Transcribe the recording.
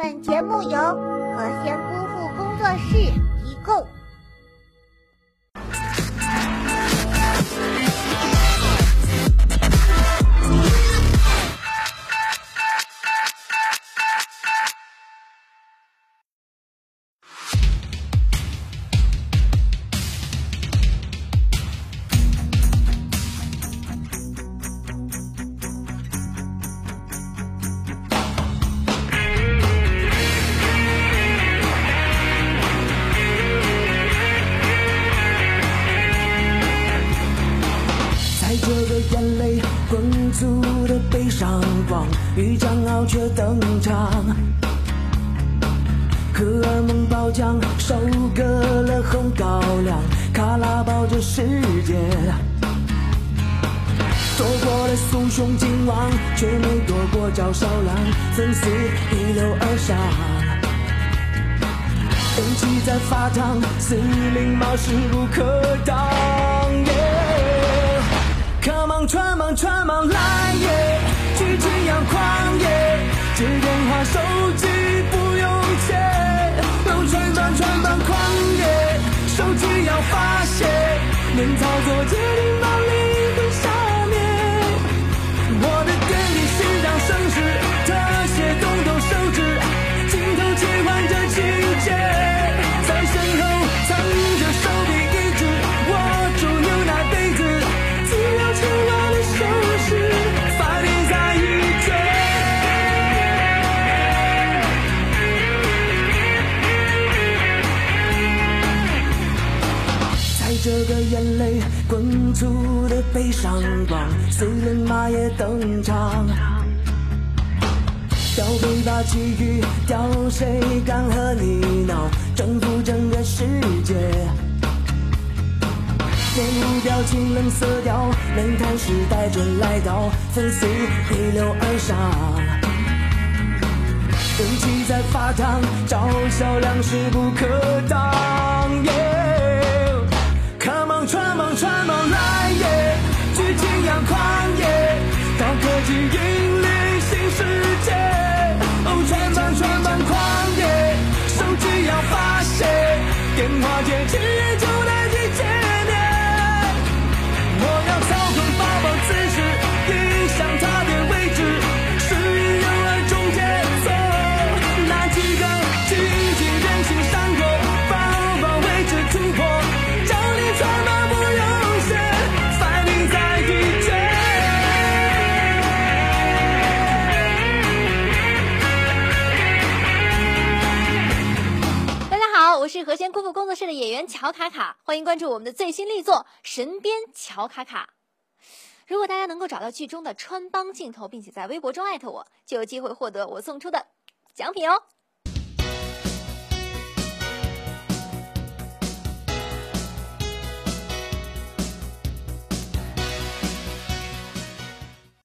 本节目由何仙姑父工作室提供。在这个眼泪滚粗的悲伤光与骄傲却登场，荷尔蒙爆浆，收割了红高粱，卡拉包着世界，躲过了苏雄金王，却没躲过赵少狼，粉丝一流而上。人气在发烫，司令马势不可挡。Come on come on come on 来也去天涯逛也接电话手机不用接都穿帮穿帮狂野手机要发泄免淘这个眼泪滚出的悲伤光，四人马也登场。调配把机遇，调谁敢和你闹，征服整个世界。面无表情，冷色调，冷淡时代准来到，粉丝逆流而上。人气在发烫，招销量势不可挡。穿梦穿梦来耶，剧情要狂野，高科技引领新世界。哦，穿梦穿梦狂野，手机要发泄，电话接起就我是和仙姑父工作室的演员乔卡卡，欢迎关注我们的最新力作《神鞭乔卡卡》。如果大家能够找到剧中的穿帮镜头，并且在微博中艾特我，就有机会获得我送出的奖品哦。